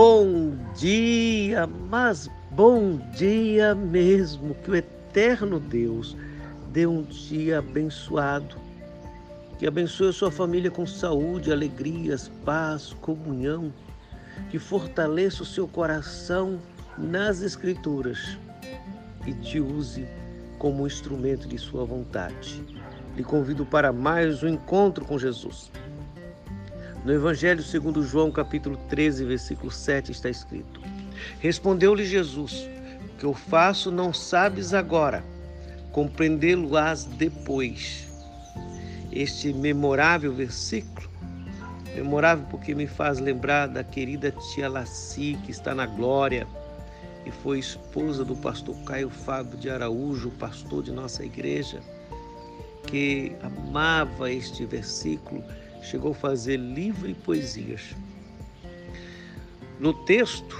Bom dia, mas bom dia mesmo. Que o eterno Deus dê um dia abençoado. Que abençoe a sua família com saúde, alegrias, paz, comunhão. Que fortaleça o seu coração nas Escrituras e te use como instrumento de sua vontade. Lhe convido para mais um encontro com Jesus. No Evangelho segundo João, capítulo 13, versículo 7, está escrito: Respondeu-lhe Jesus: O que eu faço não sabes agora, compreendê-lo-ás depois. Este memorável versículo, memorável porque me faz lembrar da querida tia Laci, que está na glória e foi esposa do pastor Caio Fábio de Araújo, pastor de nossa igreja, que amava este versículo chegou a fazer livro e poesias. No texto,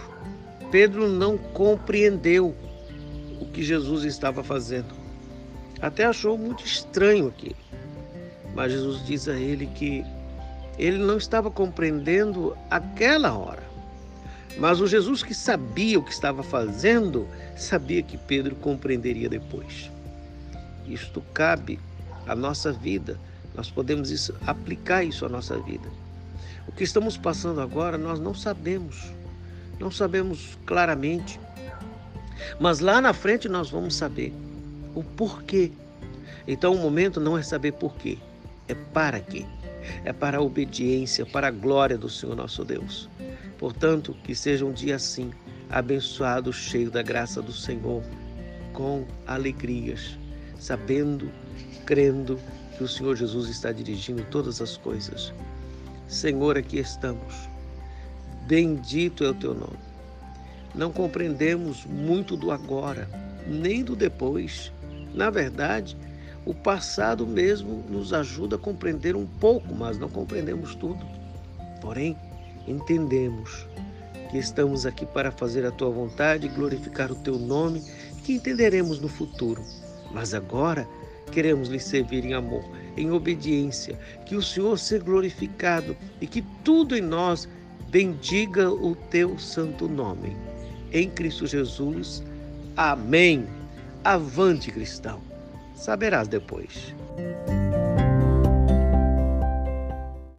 Pedro não compreendeu o que Jesus estava fazendo. Até achou muito estranho aquilo. Mas Jesus diz a ele que ele não estava compreendendo aquela hora. Mas o Jesus que sabia o que estava fazendo, sabia que Pedro compreenderia depois. Isto cabe à nossa vida nós podemos isso, aplicar isso à nossa vida. O que estamos passando agora, nós não sabemos. Não sabemos claramente. Mas lá na frente nós vamos saber o porquê. Então o momento não é saber porquê, é para quê. É para a obediência, para a glória do Senhor nosso Deus. Portanto, que seja um dia assim, abençoado, cheio da graça do Senhor, com alegrias, sabendo, crendo que o Senhor Jesus está dirigindo todas as coisas. Senhor, aqui estamos. Bendito é o teu nome. Não compreendemos muito do agora, nem do depois. Na verdade, o passado mesmo nos ajuda a compreender um pouco, mas não compreendemos tudo. Porém, entendemos que estamos aqui para fazer a tua vontade glorificar o teu nome, que entenderemos no futuro. Mas agora Queremos lhe servir em amor, em obediência, que o Senhor seja glorificado e que tudo em nós bendiga o teu santo nome. Em Cristo Jesus. Amém. Avante, cristão. Saberás depois.